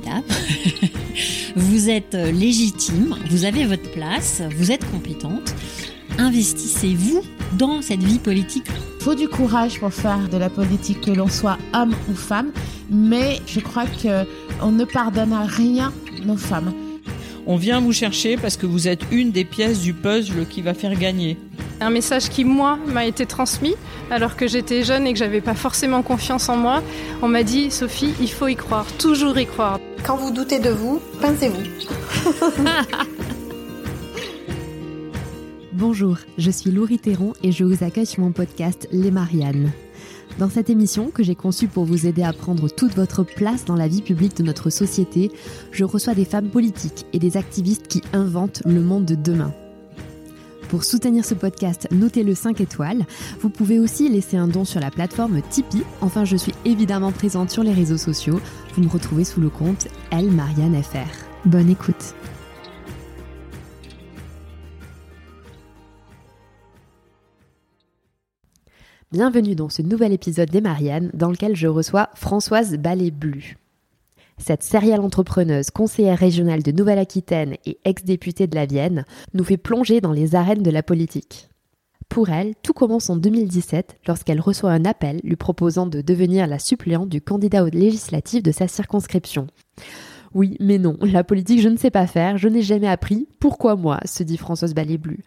formidable. vous êtes légitime, vous avez votre place, vous êtes compétente. Investissez-vous dans cette vie politique. Il faut du courage pour faire de la politique, que l'on soit homme ou femme, mais je crois qu'on ne pardonne à rien nos femmes. On vient vous chercher parce que vous êtes une des pièces du puzzle qui va faire gagner. Un message qui, moi, m'a été transmis alors que j'étais jeune et que j'avais pas forcément confiance en moi. On m'a dit, Sophie, il faut y croire, toujours y croire. Quand vous doutez de vous, pincez-vous. Bonjour, je suis Laurie Théron et je vous accueille sur mon podcast Les Mariannes. Dans cette émission, que j'ai conçue pour vous aider à prendre toute votre place dans la vie publique de notre société, je reçois des femmes politiques et des activistes qui inventent le monde de demain. Pour soutenir ce podcast, notez-le 5 étoiles. Vous pouvez aussi laisser un don sur la plateforme Tipeee. Enfin, je suis évidemment présente sur les réseaux sociaux. Vous me retrouvez sous le compte Elle Marianne FR. Bonne écoute. Bienvenue dans ce nouvel épisode des Mariannes dans lequel je reçois Françoise Ballet-Blu. Cette sérielle entrepreneuse, conseillère régionale de Nouvelle-Aquitaine et ex-députée de la Vienne, nous fait plonger dans les arènes de la politique. Pour elle, tout commence en 2017 lorsqu'elle reçoit un appel lui proposant de devenir la suppléante du candidat aux législatives de sa circonscription. Oui, mais non, la politique je ne sais pas faire, je n'ai jamais appris, pourquoi moi? se dit Françoise Ballet-Blu.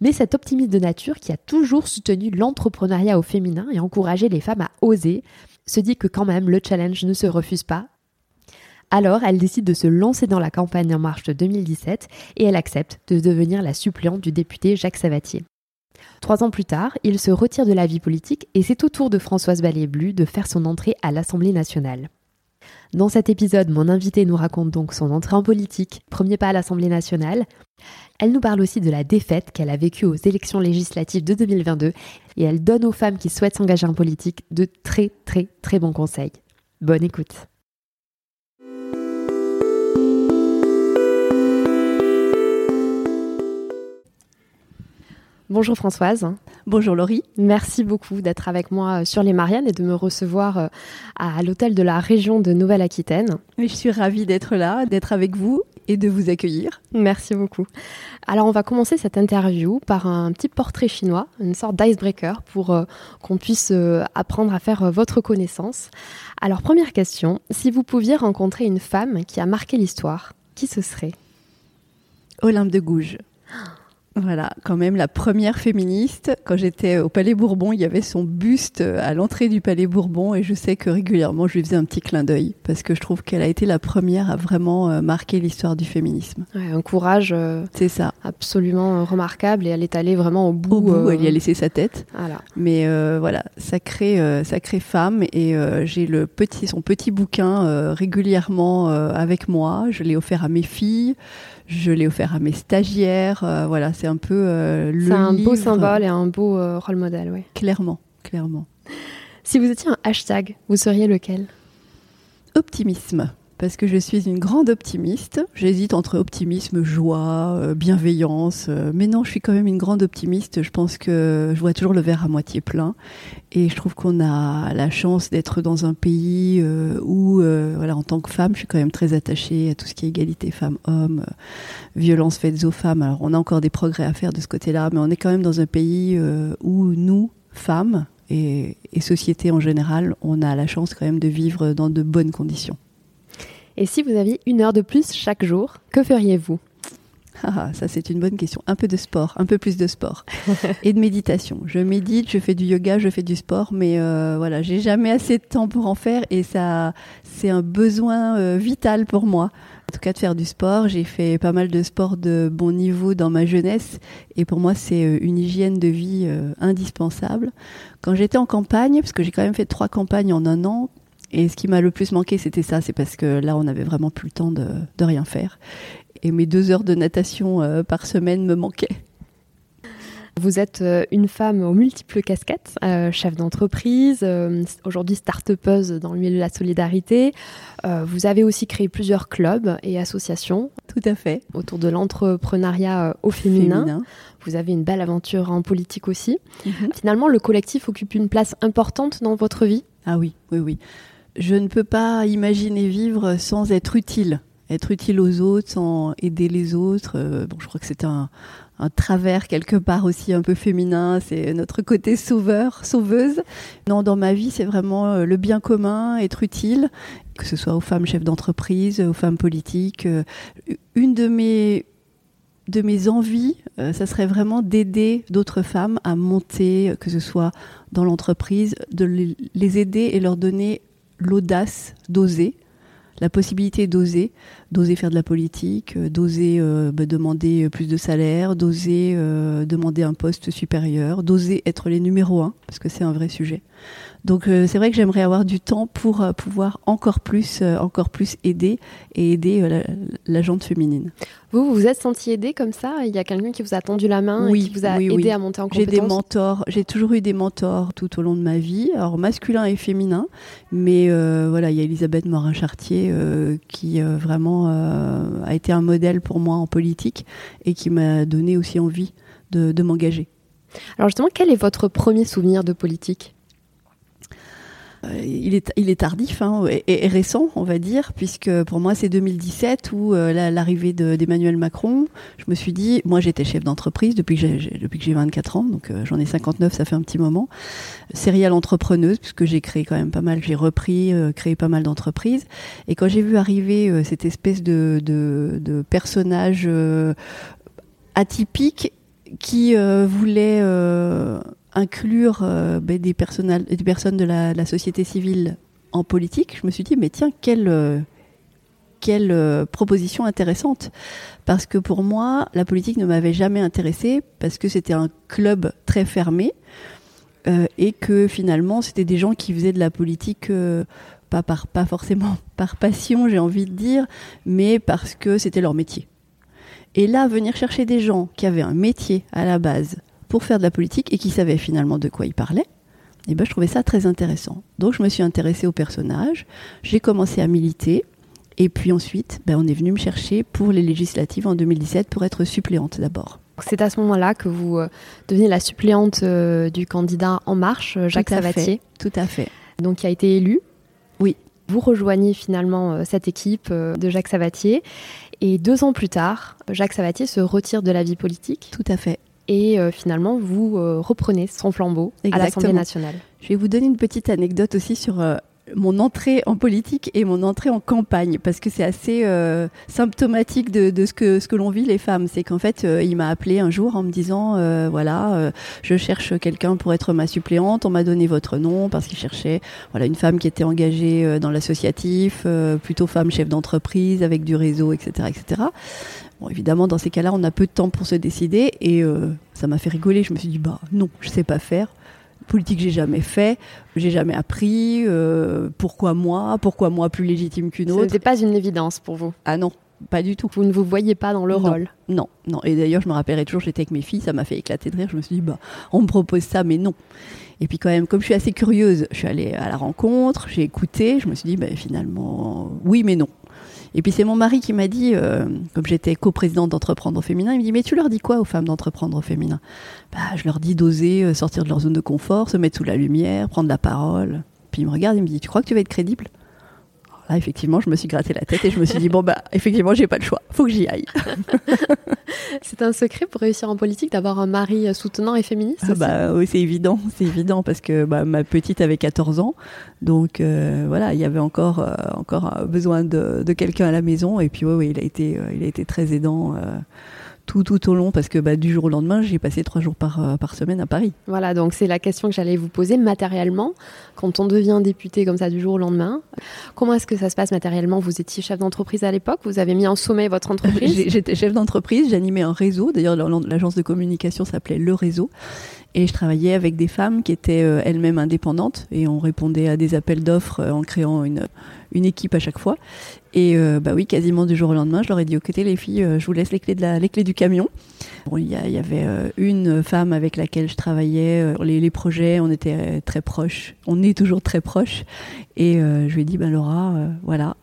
Mais cet optimiste de nature qui a toujours soutenu l'entrepreneuriat au féminin et encouragé les femmes à oser, se dit que quand même le challenge ne se refuse pas alors, elle décide de se lancer dans la campagne En Marche de 2017 et elle accepte de devenir la suppléante du député Jacques Savatier. Trois ans plus tard, il se retire de la vie politique et c'est au tour de Françoise Ballet-Blu de faire son entrée à l'Assemblée nationale. Dans cet épisode, mon invitée nous raconte donc son entrée en politique, premier pas à l'Assemblée nationale. Elle nous parle aussi de la défaite qu'elle a vécue aux élections législatives de 2022 et elle donne aux femmes qui souhaitent s'engager en politique de très très très bons conseils. Bonne écoute. Bonjour Françoise. Bonjour Laurie. Merci beaucoup d'être avec moi euh, sur les Mariannes et de me recevoir euh, à l'hôtel de la région de Nouvelle-Aquitaine. Je suis ravie d'être là, d'être avec vous et de vous accueillir. Merci beaucoup. Alors on va commencer cette interview par un petit portrait chinois, une sorte d'icebreaker pour euh, qu'on puisse apprendre à faire votre connaissance. Alors première question, si vous pouviez rencontrer une femme qui a marqué l'histoire, qui ce serait? Olympe de Gouges. Voilà, quand même la première féministe. Quand j'étais au Palais Bourbon, il y avait son buste à l'entrée du Palais Bourbon et je sais que régulièrement je lui faisais un petit clin d'œil parce que je trouve qu'elle a été la première à vraiment euh, marquer l'histoire du féminisme. un courage euh, c'est ça. absolument remarquable et elle est allée vraiment au bout. Au bout, elle y a laissé sa tête. Voilà. Mais euh, voilà, sacrée, sacrée femme et j'ai le petit, son petit bouquin régulièrement avec moi. Je l'ai offert à mes filles. Je l'ai offert à mes stagiaires. Euh, voilà, c'est un peu euh, le. C'est un beau symbole et un beau euh, rôle modèle, oui. Clairement, clairement. Si vous étiez un hashtag, vous seriez lequel? Optimisme parce que je suis une grande optimiste. J'hésite entre optimisme, joie, euh, bienveillance, euh, mais non, je suis quand même une grande optimiste. Je pense que je vois toujours le verre à moitié plein, et je trouve qu'on a la chance d'être dans un pays euh, où, voilà, en tant que femme, je suis quand même très attachée à tout ce qui est égalité femmes-hommes, violence faites aux femmes. Alors, on a encore des progrès à faire de ce côté-là, mais on est quand même dans un pays où nous, femmes, et, et société en général, on a la chance quand même de vivre dans de bonnes conditions. Et si vous aviez une heure de plus chaque jour, que feriez-vous? Ah, ça c'est une bonne question. Un peu de sport, un peu plus de sport et de méditation. Je médite, je fais du yoga, je fais du sport, mais euh, voilà, j'ai jamais assez de temps pour en faire et ça, c'est un besoin euh, vital pour moi. En tout cas, de faire du sport. J'ai fait pas mal de sport de bon niveau dans ma jeunesse et pour moi c'est euh, une hygiène de vie indispensable. Quand j'étais en campagne, parce que j'ai quand même fait trois campagnes en un an, et ce qui m'a le plus manqué, c'était ça, c'est parce que là, on avait vraiment plus le temps de, de rien faire. Et mes deux heures de natation euh, par semaine me manquaient. Vous êtes euh, une femme aux multiples casquettes, euh, chef d'entreprise, aujourd'hui start-upeuse dans le milieu de la solidarité. vous avez aussi créé plusieurs clubs et associations. Tout à fait. Autour de l'entrepreneuriat au féminin. Vous avez une belle aventure en politique aussi. Mhm. Finalement, le collectif occupe une place importante dans votre vie Ah oui, oui, oui je ne peux pas imaginer vivre sans être utile, être utile aux autres, sans aider les autres. Euh, bon, je crois que c'est un, un travers quelque part aussi un peu féminin, c'est notre côté sauveur, sauveuse. Non, dans ma vie, c'est vraiment euh, le bien commun, être utile, que ce soit aux femmes chefs d'entreprise, aux femmes politiques. Euh, une de mes de mes envies, ça serait vraiment d'aider d'autres femmes à monter, que ce soit dans l'entreprise, de les aider et leur donner l'audace d'oser, la possibilité d'oser, d'oser faire de la politique, euh, d'oser euh, bah, demander plus de salaire, d'oser euh, demander un poste supérieur, d'oser être les numéros un, parce que c'est un vrai sujet. Donc euh, c'est vrai que j'aimerais avoir du temps pour euh, pouvoir encore plus, euh, encore plus aider et aider la, la jante féminine. Vous, vous vous êtes senti aidé comme ça? Il y a quelqu'un qui vous a tendu la main Oui, et qui vous a oui, aidé oui. à monter en J'ai compétence? des mentors, j'ai toujours eu des mentors tout au long de ma vie, alors masculin et féminin, mais euh, voilà, il y a Elisabeth Morin-Chartier euh, qui euh, euh, a été un modèle pour moi en politique et qui m'a donné aussi envie de, de m'engager. Alors justement, quel est votre premier souvenir de politique? Il est, tardif hein, et, récent, on va dire, puisque pour moi c'est 2017 où euh, la- l'arrivée de- d'Emmanuel Macron, je me suis dit, moi j'étais chef d'entreprise depuis que j'ai- j'ai depuis que j'ai 24 ans, donc euh, j'en ai 59, ça fait un petit moment. Serial entrepreneuse, puisque j'ai créé quand même pas mal, j'ai repris, euh, créé pas mal d'entreprises. Et quand j'ai vu arriver cette espèce de, personnage atypique qui voulait inclure euh, ben, des, personnes de la, société civile en politique, je me suis dit, mais tiens, quelle, euh, quelle euh, proposition intéressante. Parce que pour moi, la politique ne m'avait jamais intéressée, parce que c'était un club très fermé, et que finalement, c'était des gens qui faisaient de la politique... pas, par, pas forcément par passion, j'ai envie de dire, mais parce que c'était leur métier. Et là, venir chercher des gens qui avaient un métier à la base pour faire de la politique et qui savaient finalement de quoi ils parlaient, eh ben, je trouvais ça très intéressant. Donc je me suis intéressée au personnage, j'ai commencé à militer, et puis ensuite, ben, on est venu me chercher pour les législatives en 2017 pour être suppléante d'abord. C'est à ce moment-là que vous euh, devenez la suppléante euh, du candidat En Marche, euh, Jacques Tout à fait. Savatier, Tout à fait. donc qui a été élu. Oui. Vous rejoignez finalement cette équipe de Jacques Savatier. Et deux ans plus tard, Jacques Savatier se retire de la vie politique Tout à fait. Et euh, finalement vous euh, reprenez son flambeau à l'Assemblée Exactement. nationale. Je vais vous donner une petite anecdote aussi sur euh, mon entrée en politique et mon entrée en campagne, parce que c'est assez euh, symptomatique de, de ce que, ce que l'on vit les femmes. C'est qu'en fait, euh, il m'a appelé un jour en me disant, euh, voilà, euh, je cherche quelqu'un pour être ma suppléante, on m'a donné votre nom, parce qu'il cherchait voilà, une femme qui était engagée euh, dans l'associatif, euh, plutôt femme chef d'entreprise, avec du réseau, etc. etc. Bon, évidemment, dans ces cas-là, on a peu de temps pour se décider, et euh, ça m'a fait rigoler. Je me suis dit, bah non, je sais pas faire politique j'ai jamais fait, j'ai jamais appris. euh, pourquoi moi? Pourquoi moi plus légitime qu'une Ce autre? n'était pas une évidence pour vous? Ah non, pas du tout. Vous ne vous voyez pas dans le Non. rôle? Non, non. Et d'ailleurs, je me rappellerai toujours, j'étais avec mes filles, ça m'a fait éclater de rire. Je me suis dit, bah, on me propose ça, mais non. Et puis quand même, comme je suis assez curieuse, je suis allée à la rencontre, j'ai écouté, je me suis dit, bah, finalement, oui, mais non. Et puis c'est mon mari qui m'a dit, euh, comme j'étais coprésidente d'Entreprendre féminin, il me dit, mais tu leur dis quoi aux femmes d'Entreprendre féminin? Bah, Je leur dis d'oser euh, sortir de leur zone de confort, se mettre sous la lumière, prendre la parole. Puis il me regarde, il me dit, tu crois que tu vas être crédible? Là, effectivement, je me suis gratté la tête et je me suis dit, bon, bah, effectivement, j'ai pas le choix, faut que j'y aille. C'est un secret pour réussir en politique d'avoir un mari euh, soutenant et féministe Ah bah oui, c'est évident, c'est évident parce que bah, ma petite avait 14 ans, donc euh, voilà, il y avait encore euh, encore besoin de, de quelqu'un à la maison. Et puis oui, oui, il a été euh, il a été très aidant tout tout au long parce que bah, du jour au lendemain, j'ai passé trois jours par euh, par semaine à Paris. Voilà, donc c'est la question que j'allais vous poser matériellement. Quand on devient député comme ça du jour au lendemain, comment est-ce que ça se passe matériellement? Vous étiez chef d'entreprise à l'époque, vous avez mis en sommet votre entreprise? J'étais chef d'entreprise, j'animais un réseau. D'ailleurs, l'agence de communication s'appelait Le Réseau. Et je travaillais avec des femmes qui étaient euh, elles-mêmes indépendantes. Et on répondait à des appels d'offres euh, en créant une, une équipe à chaque fois. Et euh, bah oui, quasiment du jour au lendemain, je leur ai dit, écoutez les filles, euh, je vous laisse les clés, du camion. Bon, il y, a- il y avait euh, une femme avec laquelle je travaillais. les, projets, on était très proches. On est toujours très proches. Et je lui ai dit, ben Laura, voilà.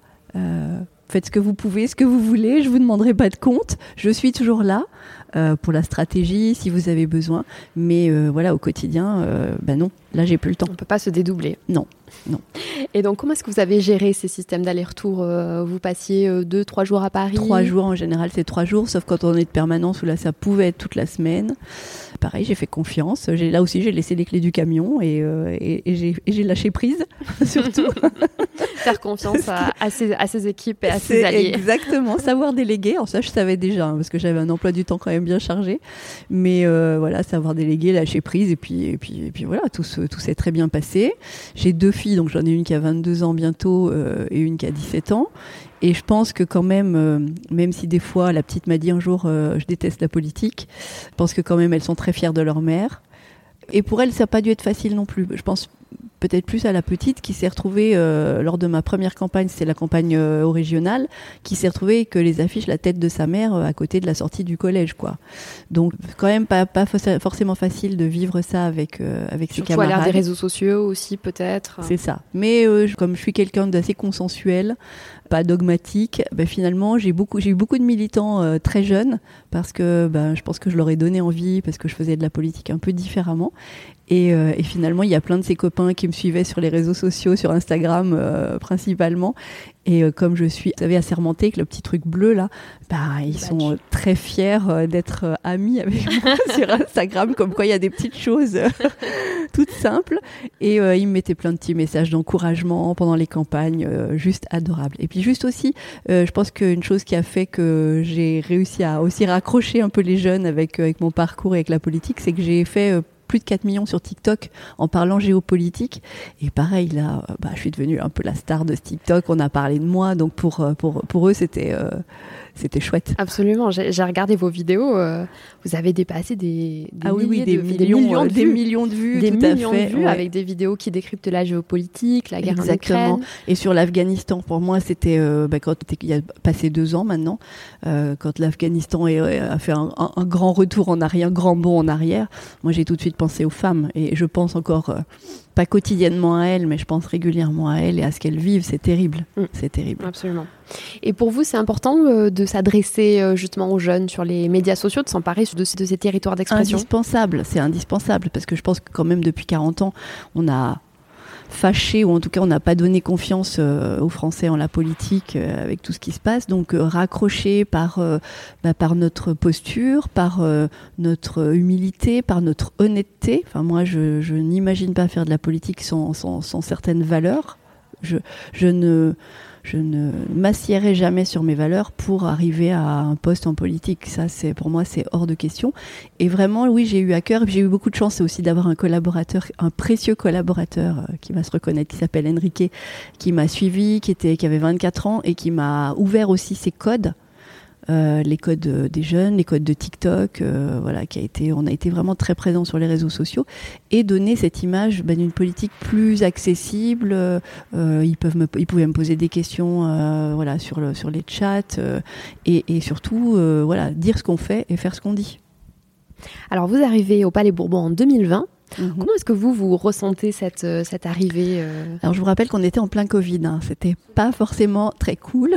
Faites ce que vous pouvez, ce que vous voulez, je vous demanderai pas de compte. Je suis toujours là. Euh, pour la stratégie si vous avez besoin. Mais euh, voilà, au quotidien, euh, bah non, là j'ai plus le temps. On peut pas se dédoubler. Non, non. Et donc, comment est-ce que vous avez géré ces systèmes d'aller-retour Vous passiez deux, trois jours à Paris? Trois jours en général, c'est trois jours, sauf quand on est de permanence où là ça pouvait être toute la semaine. Pareil, j'ai fait confiance. Là aussi j'ai laissé les clés du camion et, et, et j'ai- lâché prise surtout. Faire confiance à, à ses, à ses équipes et à ses alliés. Exactement, savoir déléguer. Alors ça, je savais déjà, hein, parce que j'avais un emploi du temps quand même bien chargé. Mais euh, voilà, savoir déléguer, lâcher prise, et puis, et puis, et puis voilà, tout, tout s'est très bien passé. J'ai deux filles, donc j'en ai une qui a 22 ans bientôt euh, et une qui a 17 ans. Et je pense que quand même, euh, même si des fois la petite m'a dit un jour, je déteste la politique, je pense que quand même elles sont très fières de leur mère. Et pour elles, ça n'a pas dû être facile non plus. Je pense peut-être plus à la petite qui s'est retrouvée euh, lors de ma première campagne, c'était la campagne euh, au régional, qui s'est retrouvée que les affiches la tête de sa mère euh, à côté de la sortie du collège, quoi. Donc quand même pas, pas fo- forcément facile de vivre ça avec euh, avec ses Surtout à l'ère camarades. des réseaux sociaux aussi, peut-être. C'est ça. Mais je- comme je suis quelqu'un d'assez consensuel, dogmatique, ben, finalement j'ai eu beaucoup de militants euh, très jeunes parce que ben, je pense que je leur ai donné envie parce que je faisais de la politique un peu différemment. Et, euh, finalement, il y a plein de ces copains qui me suivaient sur les réseaux sociaux, sur Instagram euh, principalement. Et euh, comme je suis, vous savez, assermentée avec le petit truc bleu là, bah, ils sont euh, très fiers euh, d'être amis avec moi sur Instagram, comme quoi il y a des petites choses toutes simples. Et euh, ils me mettaient plein de petits messages d'encouragement pendant les campagnes, euh, juste adorables. Et puis juste aussi, euh, je pense qu'une chose qui a fait que j'ai réussi à aussi raccrocher un peu les jeunes avec, euh, avec mon parcours et avec la politique, c'est que j'ai fait euh, plus de 4 millions sur TikTok en parlant géopolitique. Et pareil, là, bah, je suis devenue un peu la star de ce TikTok. On a parlé de moi, donc pour, euh, pour, pour eux, c'était euh, c'était chouette. Absolument. J'ai regardé vos vidéos. euh, vous avez dépassé des, des ah oui, oui, des, de- millions, de euh, des vues. millions de vues, Des tout à millions fait. de vues ouais. avec des vidéos qui décryptent la géopolitique, la guerre Exactement. en Ukraine. Et sur l'Afghanistan, pour moi, c'était euh, bah, quand il y a passé deux ans maintenant, euh, quand l'Afghanistan euh, a fait un, un- un grand retour en arrière, un grand bond en arrière. Moi, j'ai tout de suite pensé aux femmes et je pense encore euh, pas quotidiennement à elles, mais je pense régulièrement à elles et à ce qu'elles vivent. C'est terrible, Mm. c'est terrible. Absolument. Et pour vous, c'est important euh, de s'adresser euh, justement aux jeunes sur les médias sociaux, de s'emparer de ces, de ces territoires d'expression? Indispensable, c'est indispensable parce que je pense que quand même depuis 40 ans, on a fâché ou en tout cas on n'a pas donné confiance euh, aux Français en la politique euh, avec tout ce qui se passe. Donc euh, raccrocher par bah, par notre posture, par notre humilité, par notre honnêteté. Enfin moi je, je n'imagine pas faire de la politique sans, sans, sans certaines valeurs. Je, je ne je ne m'assierai jamais sur mes valeurs pour arriver à un poste en politique. Ça, c'est pour moi, c'est hors de question. Et vraiment, oui, j'ai eu à cœur. J'ai eu beaucoup de chance aussi d'avoir un collaborateur, un précieux collaborateur euh, qui va se reconnaître, qui s'appelle Enrique, qui m'a suivi, qui était, qui avait 24 ans et qui m'a ouvert aussi ses codes. Euh, les codes euh, des jeunes, les codes de TikTok, euh, voilà, qui a été, on a été vraiment très présent sur les réseaux sociaux et donner cette image ben, d'une politique plus accessible. euh, ils peuvent, me, ils pouvaient me poser des questions, voilà, sur le, sur les chats et, et surtout, voilà, dire ce qu'on fait et faire ce qu'on dit. Alors, vous arrivez au Palais Bourbon en 2020. Mhm. Comment est-ce que vous, vous ressentez cette, cette arrivée euh, Alors je vous rappelle qu'on était en plein Covid, hein. c'était pas forcément très cool.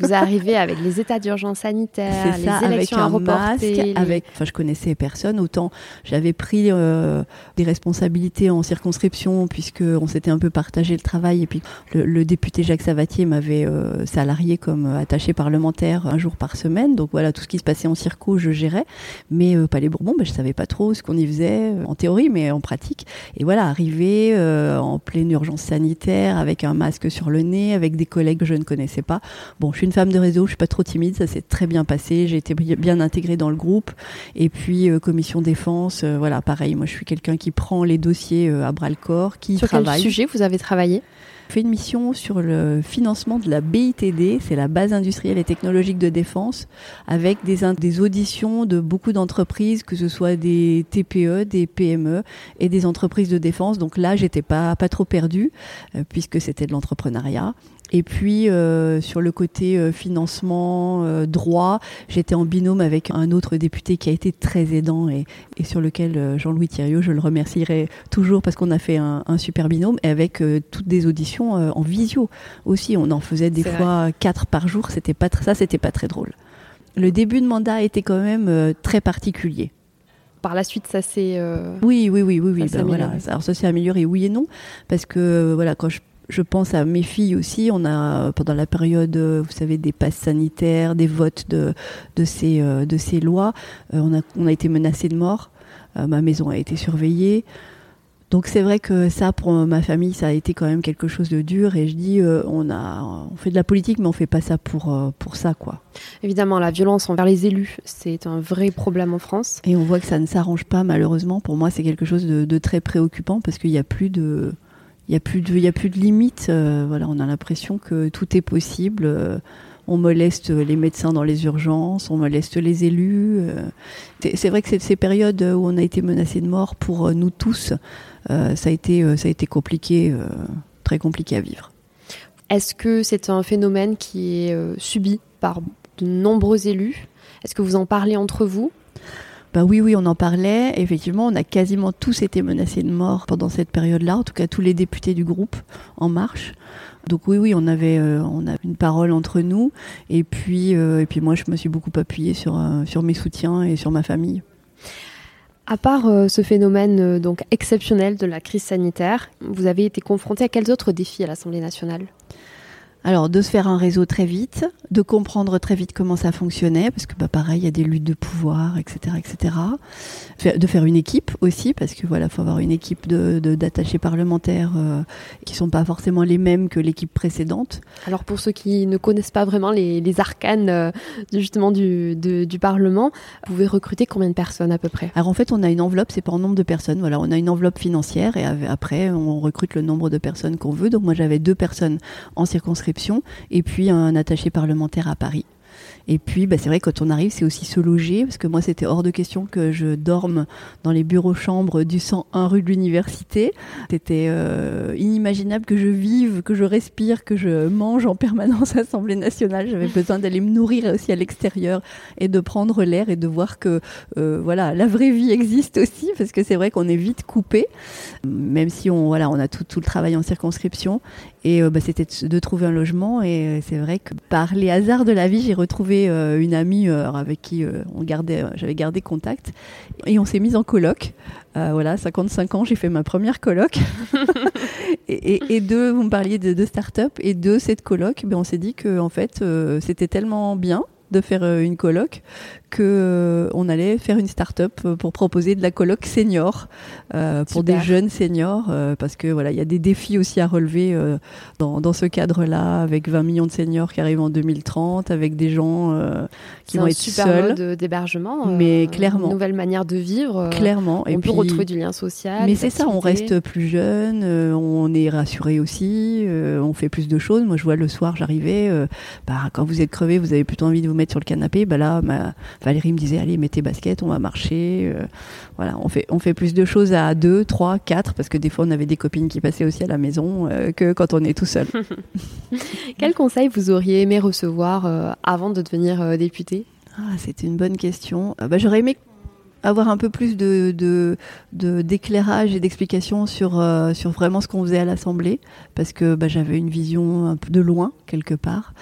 Vous arrivez avec les états d'urgence sanitaire, les ça, avec élections à un reporter. masque, les- avec. Enfin, je connaissais personne. Autant j'avais pris euh, des responsabilités en circonscription puisque on s'était un peu partagé le travail. Et puis le, le député Jacques Savatier m'avait euh, salarié comme attaché parlementaire un jour par semaine. Donc voilà, tout ce qui se passait en circo, je gérais. Mais euh, Palais Bourbon, ben, je savais pas trop ce qu'on y faisait euh, en théorie, mais en pratique. Et voilà, arrivé euh, en pleine urgence sanitaire, avec un masque sur le nez, avec des collègues que je ne connaissais pas. Bon, je suis une femme de réseau, je suis pas trop timide, ça s'est très bien passé. J'ai été bien intégrée dans le groupe. Et puis euh, commission défense, euh, voilà, pareil. Moi, je suis quelqu'un qui prend les dossiers euh, à bras le corps, qui Sur quel travaille. sujet vous avez travaillé? Fait une mission sur le financement de la BITD, c'est la base industrielle et technologique de défense, avec des, auditions de beaucoup d'entreprises, que ce soit des TPE, des PME et des entreprises de défense. Donc là, j'étais pas pas trop perdue euh, puisque c'était de l'entrepreneuriat. Et puis euh, sur le côté euh, financement, euh, droit, j'étais en binôme avec un autre député qui a été très aidant et, et sur lequel Jean-Louis Thiriot, je le remercierai toujours parce qu'on a fait un, un super binôme et avec toutes des auditions en visio aussi. On en faisait des fois quatre par jour. C'était pas ça, c'était pas très drôle. Le début de mandat était quand même très particulier. Par la suite, ça s'est. euh, Oui, oui, oui, oui, oui. Ben voilà. Alors ça s'est amélioré, oui et non, parce que voilà, quand je, je pense à mes filles aussi, on a pendant la période, euh, vous savez, des passes sanitaires, des votes de de ces euh, de ces lois, euh, on a on a été menacé de mort. Ma maison a été surveillée. Donc c'est vrai que ça, pour ma famille, ça a été quand même quelque chose de dur. Et je dis, euh, on a, on fait de la politique, mais on fait pas ça pour euh, pour ça, quoi. Évidemment, la violence envers les élus, c'est un vrai problème en France. Et on voit que ça ne s'arrange pas malheureusement. Pour moi, c'est quelque chose de, de très préoccupant parce qu'il n'y a plus de, il y a plus de, y a plus de limites. Euh, voilà, on a l'impression que tout est possible. Euh, on moleste les médecins dans les urgences, on moleste les élus. Euh, c'est vrai que c'est ces périodes où on a été menacé de mort pour nous tous, ça a été, compliqué, très compliqué à vivre. Est-ce que c'est un phénomène qui est subi par de nombreux élus? Est-ce que vous en parlez entre vous? Bah oui, oui, on en parlait. Effectivement, on a quasiment tous été menacés de mort pendant cette période-là. En tout cas, tous les députés du groupe En Marche. Donc oui, oui, on avait, euh, une parole entre nous. Et puis, euh, et puis moi, je me suis beaucoup appuyée sur, euh, sur mes soutiens et sur ma famille. À part ce phénomène donc exceptionnel de la crise sanitaire, vous avez été confronté à quels autres défis à l'Assemblée nationale? Alors, de se faire un réseau très vite, de comprendre très vite comment ça fonctionnait, parce que bah, pareil, il y a des luttes de pouvoir, etc., etc. De faire une équipe aussi, parce que voilà, faut avoir une équipe de d'attachés parlementaires euh, qui sont pas forcément les mêmes que l'équipe précédente. Alors pour ceux qui ne connaissent pas vraiment les, les arcanes euh, justement du, de- du Parlement, vous pouvez recruter combien de personnes à peu près? Alors en fait, on a une enveloppe, c'est pas en nombre de personnes. Voilà, on a une enveloppe financière et après, on recrute le nombre de personnes qu'on veut. Donc moi, j'avais deux personnes en circonscription et puis un attaché parlementaire à Paris. Et puis, bah, c'est vrai, quand on arrive, c'est aussi se loger, parce que moi, c'était hors de question que je dorme dans les bureaux-chambres du 101 rue de l'Université. C'était euh, inimaginable que je vive, que je respire, que je mange en permanence à l'Assemblée nationale. J'avais besoin d'aller me nourrir aussi à l'extérieur et de prendre l'air et de voir que euh, voilà, la vraie vie existe aussi, parce que c'est vrai qu'on est vite coupé, même si on, voilà, on a tout, tout le travail en circonscription. Et euh, bah, c'était de- trouver un logement. Et euh, c'est vrai que par les hasards de la vie, j'ai retrouvé euh, une amie avec qui on gardait, j'avais gardé contact. Et on s'est mis en coloc. Euh, voilà, 55 ans, j'ai fait ma première coloc. et, et, et de, vous me parliez de, de start-up, et de cette coloc, ben, on s'est dit que en fait, euh, c'était tellement bien de faire une coloc que euh, on allait faire une start-up euh, pour proposer de la coloc senior euh, pour des jeunes seniors parce que voilà il y a des défis aussi à relever dans, dans ce cadre-là avec 20 millions de seniors qui arrivent en 2030 avec des gens qui vont être super seuls mode d'hébergement, Mais clairement. une nouvelle manière de vivre. clairement on peut retrouver du lien social. mais c'est ça, on reste plus jeune, on est rassuré aussi, on fait plus de choses. Moi, je vois le soir, j'arrivais, bah, quand vous êtes crevé, vous avez plutôt envie de vous mettre sur le canapé. Bah là, ma, Valérie me disait, allez, mets tes baskets, on va marcher. euh, voilà, on fait, on fait plus de choses à deux, trois, quatre, parce que des fois, on avait des copines qui passaient aussi à la maison euh, que quand on est tout seul. Quel conseil vous auriez aimé recevoir euh, avant de devenir euh, député Ah, c'était une bonne question. Ah, bah, J'aurais aimé avoir un peu plus de d'éclairage et d'explication sur euh, sur vraiment ce qu'on faisait à l'Assemblée parce que bah, j'avais une vision un peu de loin quelque part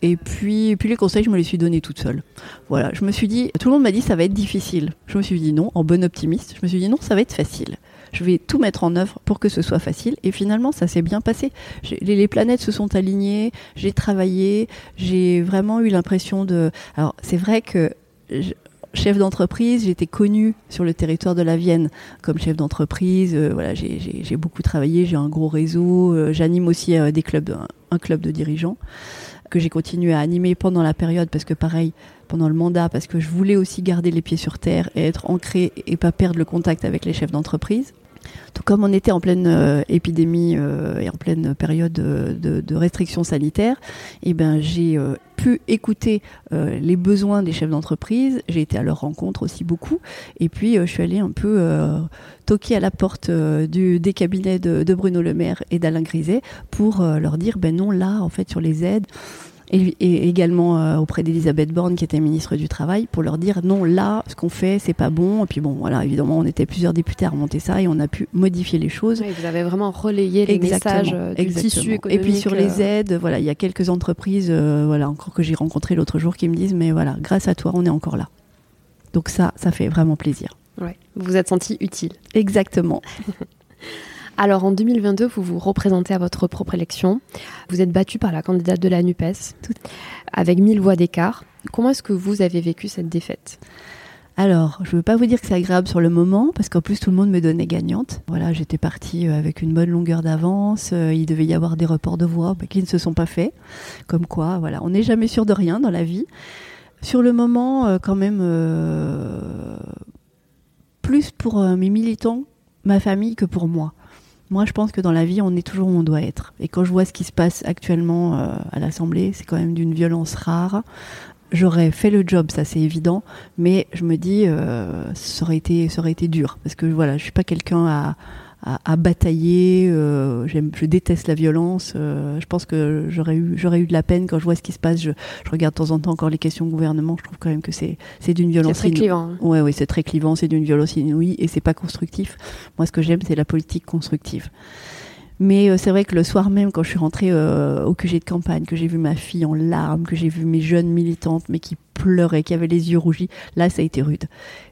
et puis puis les conseils je me les suis donnés toute seule voilà je me suis dit tout le monde m'a dit ça va être difficile je me suis dit non en bonne optimiste je me suis dit non ça va être facile je vais tout mettre en œuvre pour que ce soit facile. Et finalement, ça s'est bien passé. Les, planètes se sont alignées, j'ai travaillé, j'ai vraiment eu l'impression de... Alors, c'est vrai que chef d'entreprise, j'étais connue sur le territoire de la Vienne comme chef d'entreprise. Euh, voilà, j'ai- beaucoup travaillé, j'ai un gros réseau. Euh, J'anime aussi euh, des clubs, un, un club de dirigeants que j'ai continué à animer pendant la période parce que pareil, pendant le mandat, parce que je voulais aussi garder les pieds sur terre et être ancré et pas perdre le contact avec les chefs d'entreprise. Tout comme on était en pleine euh, épidémie euh, et en pleine période euh, de, restrictions sanitaires, eh ben j'ai pu écouter les besoins des chefs d'entreprise. J'ai été à leur rencontre aussi beaucoup, et puis je suis allée un peu toquer à la porte des cabinets de, Bruno Le Maire et d'Alain Griset pour leur dire ben non là en fait sur les aides et, et également euh, auprès d'Elisabeth Borne qui était ministre du Travail pour leur dire non là ce qu'on fait c'est pas bon et puis bon voilà évidemment on était plusieurs députés à remonter ça et on a pu modifier les choses. Oui, vous avez vraiment relayé les Exactement, messages euh, du exactement. tissu Et puis sur euh, les aides, voilà, il y a quelques entreprises, euh, voilà, encore que j'ai rencontrées l'autre jour, qui me disent, mais voilà, grâce à toi, on est encore là. Donc ça, ça fait vraiment plaisir. ouais, vous vous êtes senti utile. Exactement. Alors en 2022, vous vous représentez à votre propre élection. Vous êtes battu par la candidate de la NUPES, avec 1000 voix d'écart. Comment est-ce que vous avez vécu cette défaite? Alors, je veux pas vous dire que c'est agréable sur le moment, parce qu'en plus tout le monde me donnait gagnante. Voilà, j'étais partie euh, avec une bonne longueur d'avance. euh, il devait y avoir des reports de voix bah, qui ne se sont pas faits. Comme quoi, voilà, on n'est jamais sûr de rien dans la vie. Sur le moment, euh, quand même, plus pour mes militants, ma famille que pour moi. Moi, je pense que dans la vie, on est toujours où on doit être. Et quand je vois ce qui se passe actuellement euh, à l'Assemblée, c'est quand même d'une violence rare. J'aurais fait le job, ça c'est évident, mais je me dis, euh, ça aurait été, ça aurait été dur, parce que voilà, je suis pas quelqu'un à, à, à batailler. euh, je déteste la violence. euh, je pense que j'aurais eu, j'aurais eu de la peine quand je vois ce qui se passe. Je, je regarde de temps en temps encore les questions au gouvernement. Je trouve quand même que c'est, c'est d'une C'est violence très inouïe. clivant. hein. Ouais, oui, c'est très clivant, c'est d'une violence inouïe et c'est pas constructif. Moi, ce que j'aime, c'est la politique constructive. Mais euh, c'est vrai que le soir même, quand je suis rentrée euh, au QG de campagne, que j'ai vu ma fille en larmes, que j'ai vu mes jeunes militantes, mais qui pleuraient, qui avaient les yeux rougis, là, ça a été rude.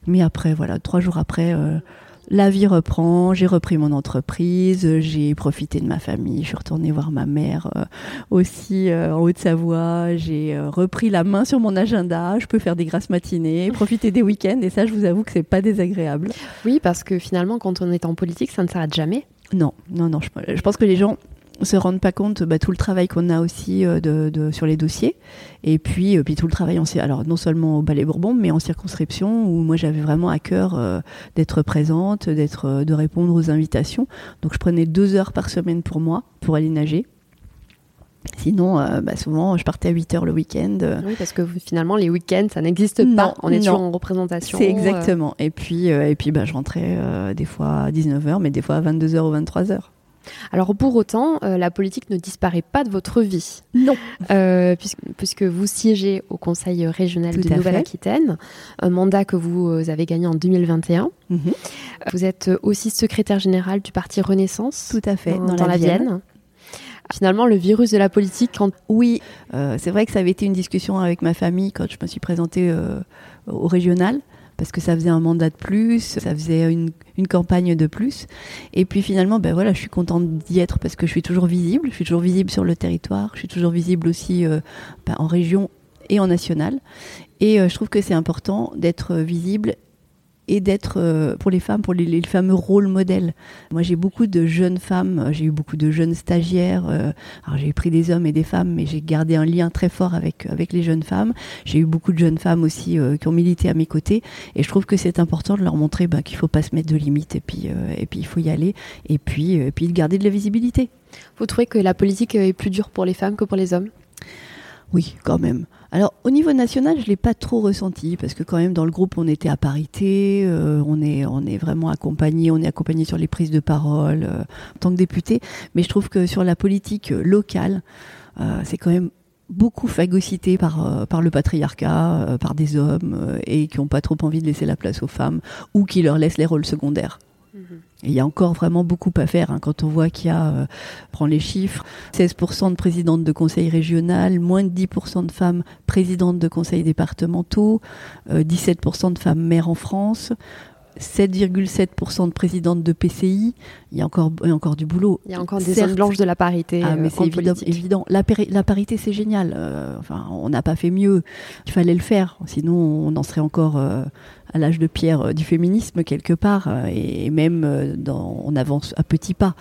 Mais après, voilà, trois jours après, euh, la vie reprend, j'ai repris mon entreprise, j'ai profité de ma famille, je suis retournée voir ma mère euh, aussi euh, en Haute-Savoie, j'ai euh, repris la main sur mon agenda, je peux faire des grasses matinées, profiter des week-ends, et ça, je vous avoue que c'est pas désagréable. Oui, parce que finalement, quand on est en politique, ça ne s'arrête jamais. Non, non, non. Je, je pense que les gens se rendent pas compte bah, tout le travail qu'on a aussi euh, de, de- sur les dossiers et puis euh, puis tout le travail en alors non seulement au Ballet Bourbon mais en circonscription où moi j'avais vraiment à cœur euh, d'être présente d'être de répondre aux invitations donc je prenais deux heures par semaine pour moi pour aller nager sinon euh, bah, souvent je partais à 8 heures le week-end Oui, parce que finalement, les week-ends, ça n'existe pas. On est non. toujours en représentation. c'est euh, exactement et puis euh, et puis bah, je rentrais des fois à 19h mais des fois à 22h ou 23h Alors pour autant, euh, la politique ne disparaît pas de votre vie. non Euh, puisque, puisque vous siégez au Conseil régional Tout de. Nouvelle-Aquitaine, un mandat que vous euh, avez gagné en 2021. Mhm. Vous êtes aussi secrétaire général du parti Renaissance tout à fait dans, dans la Vienne. Finalement, le virus de la politique, quand Oui, euh, c'est vrai que ça avait été une discussion avec ma famille quand je me suis présentée euh, au régional, parce que ça faisait un mandat de plus, ça faisait une, campagne de plus. Et puis finalement, ben voilà, je suis contente d'y être parce que je suis toujours visible, je suis toujours visible sur le territoire, je suis toujours visible aussi euh, ben, en région et en national. Et euh, je trouve que c'est important d'être visible et d'être euh, pour les femmes, pour les, les fameux rôles modèles. Moi, j'ai beaucoup de jeunes femmes, euh, j'ai eu beaucoup de jeunes stagiaires. euh, alors, j'ai pris des hommes et des femmes, mais j'ai gardé un lien très fort avec avec les jeunes femmes. J'ai eu beaucoup de jeunes femmes aussi euh, qui ont milité à mes côtés, et je trouve que c'est important de leur montrer bah, qu'il faut pas se mettre de limites, et puis euh, et puis il faut y aller, et puis et puis de garder de la visibilité. vous trouvez que la politique est plus dure pour les femmes que pour les hommes? Oui, quand même. Alors au niveau national, je l'ai pas trop ressenti parce que quand même dans le groupe on était à parité, euh, on est on est vraiment accompagné, on est accompagné sur les prises de parole euh, en tant que député. Mais je trouve que sur la politique euh, locale, c'est quand même beaucoup phagocyté par par le patriarcat, par des hommes et qui ont pas trop envie de laisser la place aux femmes ou qui leur laissent les rôles secondaires. Et Il y a encore vraiment beaucoup à faire hein, quand on voit qu'il y a, euh, prends les chiffres, 16% de présidentes de conseil régional, moins de 10% de femmes présidentes de conseils départementaux, euh, 17% de femmes maires en France, 7,7% de présidentes de PCI. Il y a encore, il y a encore du boulot. Il y a encore des zones blanches de la parité Ah, euh, mais en c'est évident. La, la parité, c'est génial. Euh, enfin, on n'a pas fait mieux. Il fallait le faire. Sinon, on en serait encore euh, à l'âge de pierre euh, du féminisme quelque part, euh, et même euh, dans, on avance à petits pas.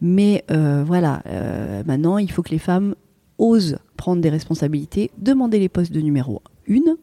Mais voilà, maintenant, il faut que les femmes osent prendre des responsabilités, demander les postes de numéro une.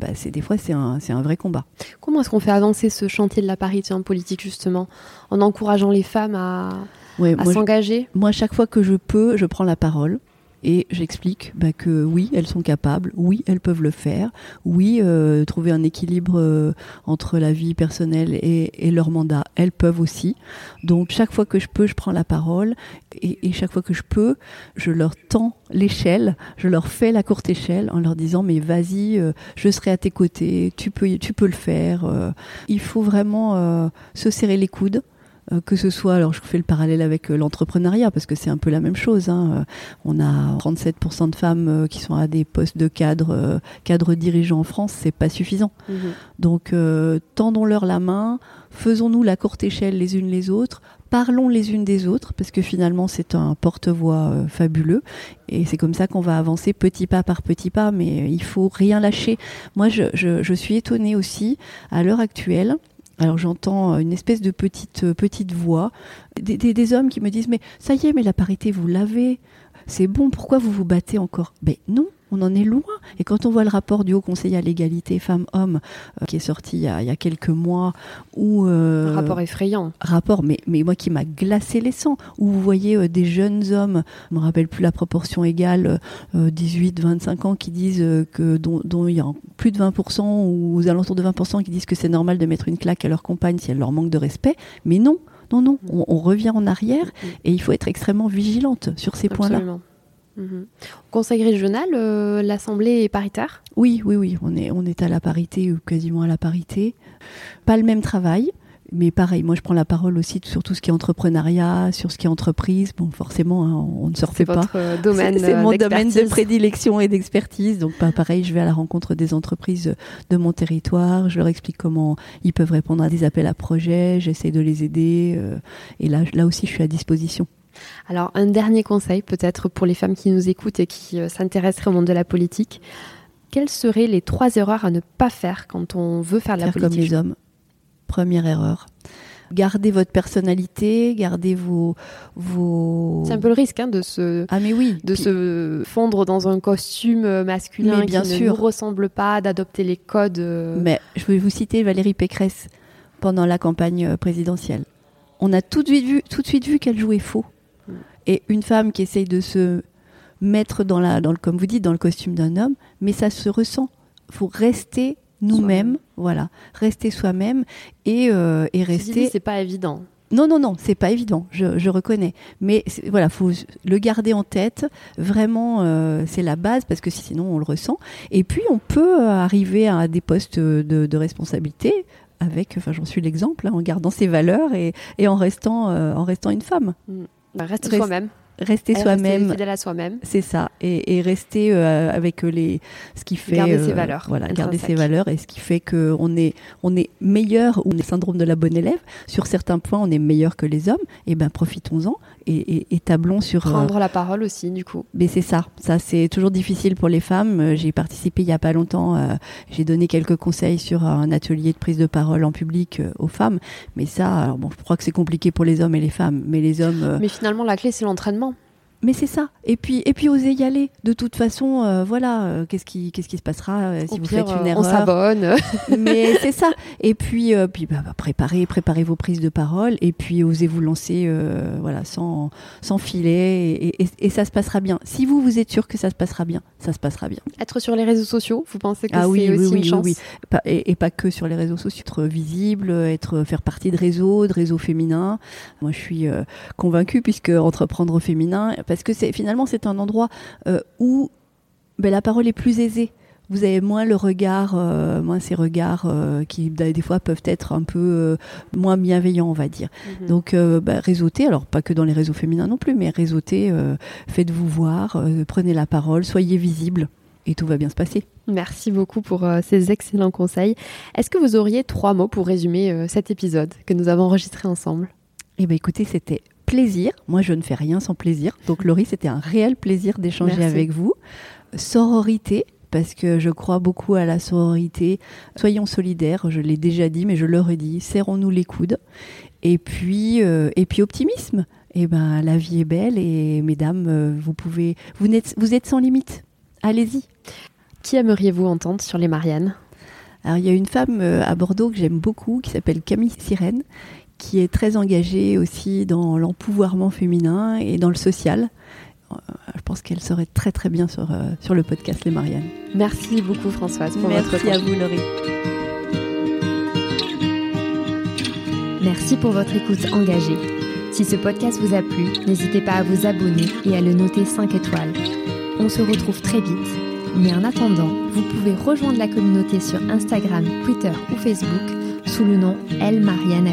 Bah, c'est des fois, c'est un, c'est un vrai combat. Comment est-ce qu'on fait avancer ce chantier de la parité en politique, justement, en encourageant les femmes à, Ouais, à s'engager? moi, chaque fois que je peux, je prends la parole. Et j'explique bah, que oui, elles sont capables, oui, elles peuvent le faire, oui, euh, trouver un équilibre euh, entre la vie personnelle et, leur mandat, elles peuvent aussi. Donc chaque fois que je peux, je prends la parole et, chaque fois que je peux, je leur tends l'échelle, je leur fais la courte échelle en leur disant mais vas-y, euh, je serai à tes côtés, tu peux, tu peux le faire. il faut vraiment se serrer les coudes. Euh, que ce soit, alors je fais le parallèle avec euh, l'entrepreneuriat parce que c'est un peu la même chose. hein. Euh, On a 37% de femmes qui sont à des postes de cadre, cadre dirigeant en France, c'est pas suffisant. Donc euh, tendons-leur la main, faisons-nous la courte échelle les unes les autres, parlons les unes des autres parce que finalement c'est un porte-voix euh, fabuleux et c'est comme ça qu'on va avancer petit pas par petit pas. Mais il faut rien lâcher. Moi, je, je, je suis étonnée aussi à l'heure actuelle. Alors j'entends une espèce de petite euh, petite voix, des, hommes qui me disent mais ça y est, mais la parité vous l'avez, c'est bon, pourquoi vous vous battez encore? Mais non, on en est loin. Et quand on voit le rapport du Haut Conseil à l'égalité femmes-hommes euh, qui est sorti il y, a, il y a quelques mois, où euh, Un rapport effrayant. rapport, mais, mais moi qui m'a glacé les sangs, où vous voyez euh, des jeunes hommes, je me rappelle plus la proportion égale, euh, 18-25 ans, qui disent que dont, dont il y a plus de 20% ou aux alentours de 20% qui disent que c'est normal de mettre une claque à leur compagne si elle leur manque de respect, mais non. Non, non, on, on revient en arrière et il faut être extrêmement vigilante sur ces points-là. Mhm. Au Conseil régional, euh, l'Assemblée est paritaire Oui, oui, oui, on est, on est à la parité ou quasiment à la parité. Pas le même travail, mais pareil, moi je prends la parole aussi sur tout ce qui est entrepreneuriat, sur ce qui est entreprise. Bon, forcément, hein, on ne se refait pas. euh, domaine C'est c'est euh, mon domaine de prédilection et d'expertise. Donc, pareil, je vais à la rencontre des entreprises de mon territoire. Je leur explique comment ils peuvent répondre à des appels à projets. J'essaie de les aider. euh, et là, là aussi, je suis à disposition. Alors, un dernier conseil peut-être pour les femmes qui nous écoutent et qui euh, s'intéresseraient au monde de la politique. Quelles seraient les trois erreurs à ne pas faire quand on veut faire de la Faire comme politique les hommes. Première erreur. Gardez votre personnalité, gardez vos. vos... C'est un peu le risque hein, de se Ah, mais oui. de Puis- se fondre dans un costume euh, masculin Mais bien qui sûr. ne nous ressemble pas, d'adopter les codes. euh, Mais je vais vous citer Valérie Pécresse pendant la campagne euh, présidentielle. On a tout de suite vu, tout de suite vu qu'elle jouait faux. Mm. Et une femme qui essaye de se mettre dans la, dans le, comme vous dites, dans le costume d'un homme, mais ça se ressent. faut rester nous-mêmes, voilà, rester soi-même et, euh, et rester. c'est pas évident. Non, non, non, c'est pas évident, je, je reconnais. Mais voilà, faut le garder en tête. Vraiment, euh, c'est la base parce que sinon on le ressent. Et puis on peut euh, arriver à des postes de, de responsabilité avec, enfin j'en suis l'exemple, hein, en gardant ses valeurs et, et en restant, euh, en restant une femme. Rester Reste- soi-même. Rester soi-même. fidèle à soi-même. C'est ça, et, et rester euh, avec les ce qui fait Garder euh, ses valeurs Voilà, garder ses valeurs et ce qui fait que on est on est meilleur ou le syndrome de la bonne élève sur certains points on est meilleur que les hommes. Et ben profitons-en et, et, et tablons sur. euh, Prendre la parole aussi, du coup. mais c'est ça, ça c'est toujours difficile pour les femmes. Euh, J'ai participé il y a pas longtemps, euh, j'ai donné quelques conseils sur un atelier de prise de parole en public euh, aux femmes. Mais ça, alors bon, je crois que c'est compliqué pour les hommes et les femmes, mais les hommes. euh, Mais finalement, la clé, c'est l'entraînement. Mais c'est ça. Et puis, et puis oser y aller. De toute façon, euh, voilà, euh, qu'est-ce qui, qu'est-ce qui se passera euh, si Au vous pire, faites une erreur on s'abonne. Mais c'est ça. Et puis, puis bah, bah, préparez, préparez vos prises de parole. Et puis osez vous lancer, voilà, sans, sans filet. Et, et- et ça se passera bien. Si vous vous êtes sûr que ça se passera bien, ça se passera bien. Être sur les réseaux sociaux, vous pensez que Ah c'est oui, aussi oui, une oui, chance oui. Et, et pas que sur les réseaux sociaux, être visible, être faire partie de réseaux, de réseaux féminins. Moi, je suis convaincue puisque entreprendre féminin, parce que c'est finalement c'est un endroit euh, où ben, la parole est plus aisée. Vous avez moins le regard, euh, moins ces regards euh, qui bah, des fois peuvent être un peu moins bienveillants, on va dire. Mhm. Donc bah, réseauter, alors pas que dans les réseaux féminins non plus, mais réseauter, faites-vous voir, prenez la parole, soyez visible et tout va bien se passer. Merci beaucoup pour euh, ces excellents conseils. Est-ce que vous auriez trois mots pour résumer euh, cet épisode que nous avons enregistré ensemble? Eh bien, écoutez, c'était plaisir. Moi, je ne fais rien sans plaisir. Donc, Laurie, c'était un réel plaisir d'échanger avec vous. Sororité, parce que je crois beaucoup à la sororité. Soyons solidaires, je l'ai déjà dit, mais je le redis. Serrons-nous les coudes. Et puis, euh, et puis optimisme. Eh ben, la vie est belle et mesdames, euh, vous pouvez, vous êtes, vous êtes sans limite. Allez-y. Qui aimeriez-vous entendre sur les Mariannes? Alors, il y a une femme euh, à Bordeaux que j'aime beaucoup qui s'appelle Camille Sirène, qui est très engagée aussi dans l'empouvoirment féminin et dans le social. je pense qu'elle serait très très bien sur, sur le podcast Les Marianne. Merci beaucoup Françoise pour Merci votre temps. à vous Laurie. Merci pour votre écoute engagée. Si ce podcast vous a plu, n'hésitez pas à vous abonner et à le noter 5 étoiles. On se retrouve très vite, mais en attendant, vous pouvez rejoindre la communauté sur Instagram, Twitter ou Facebook sous le nom Elle Marianne.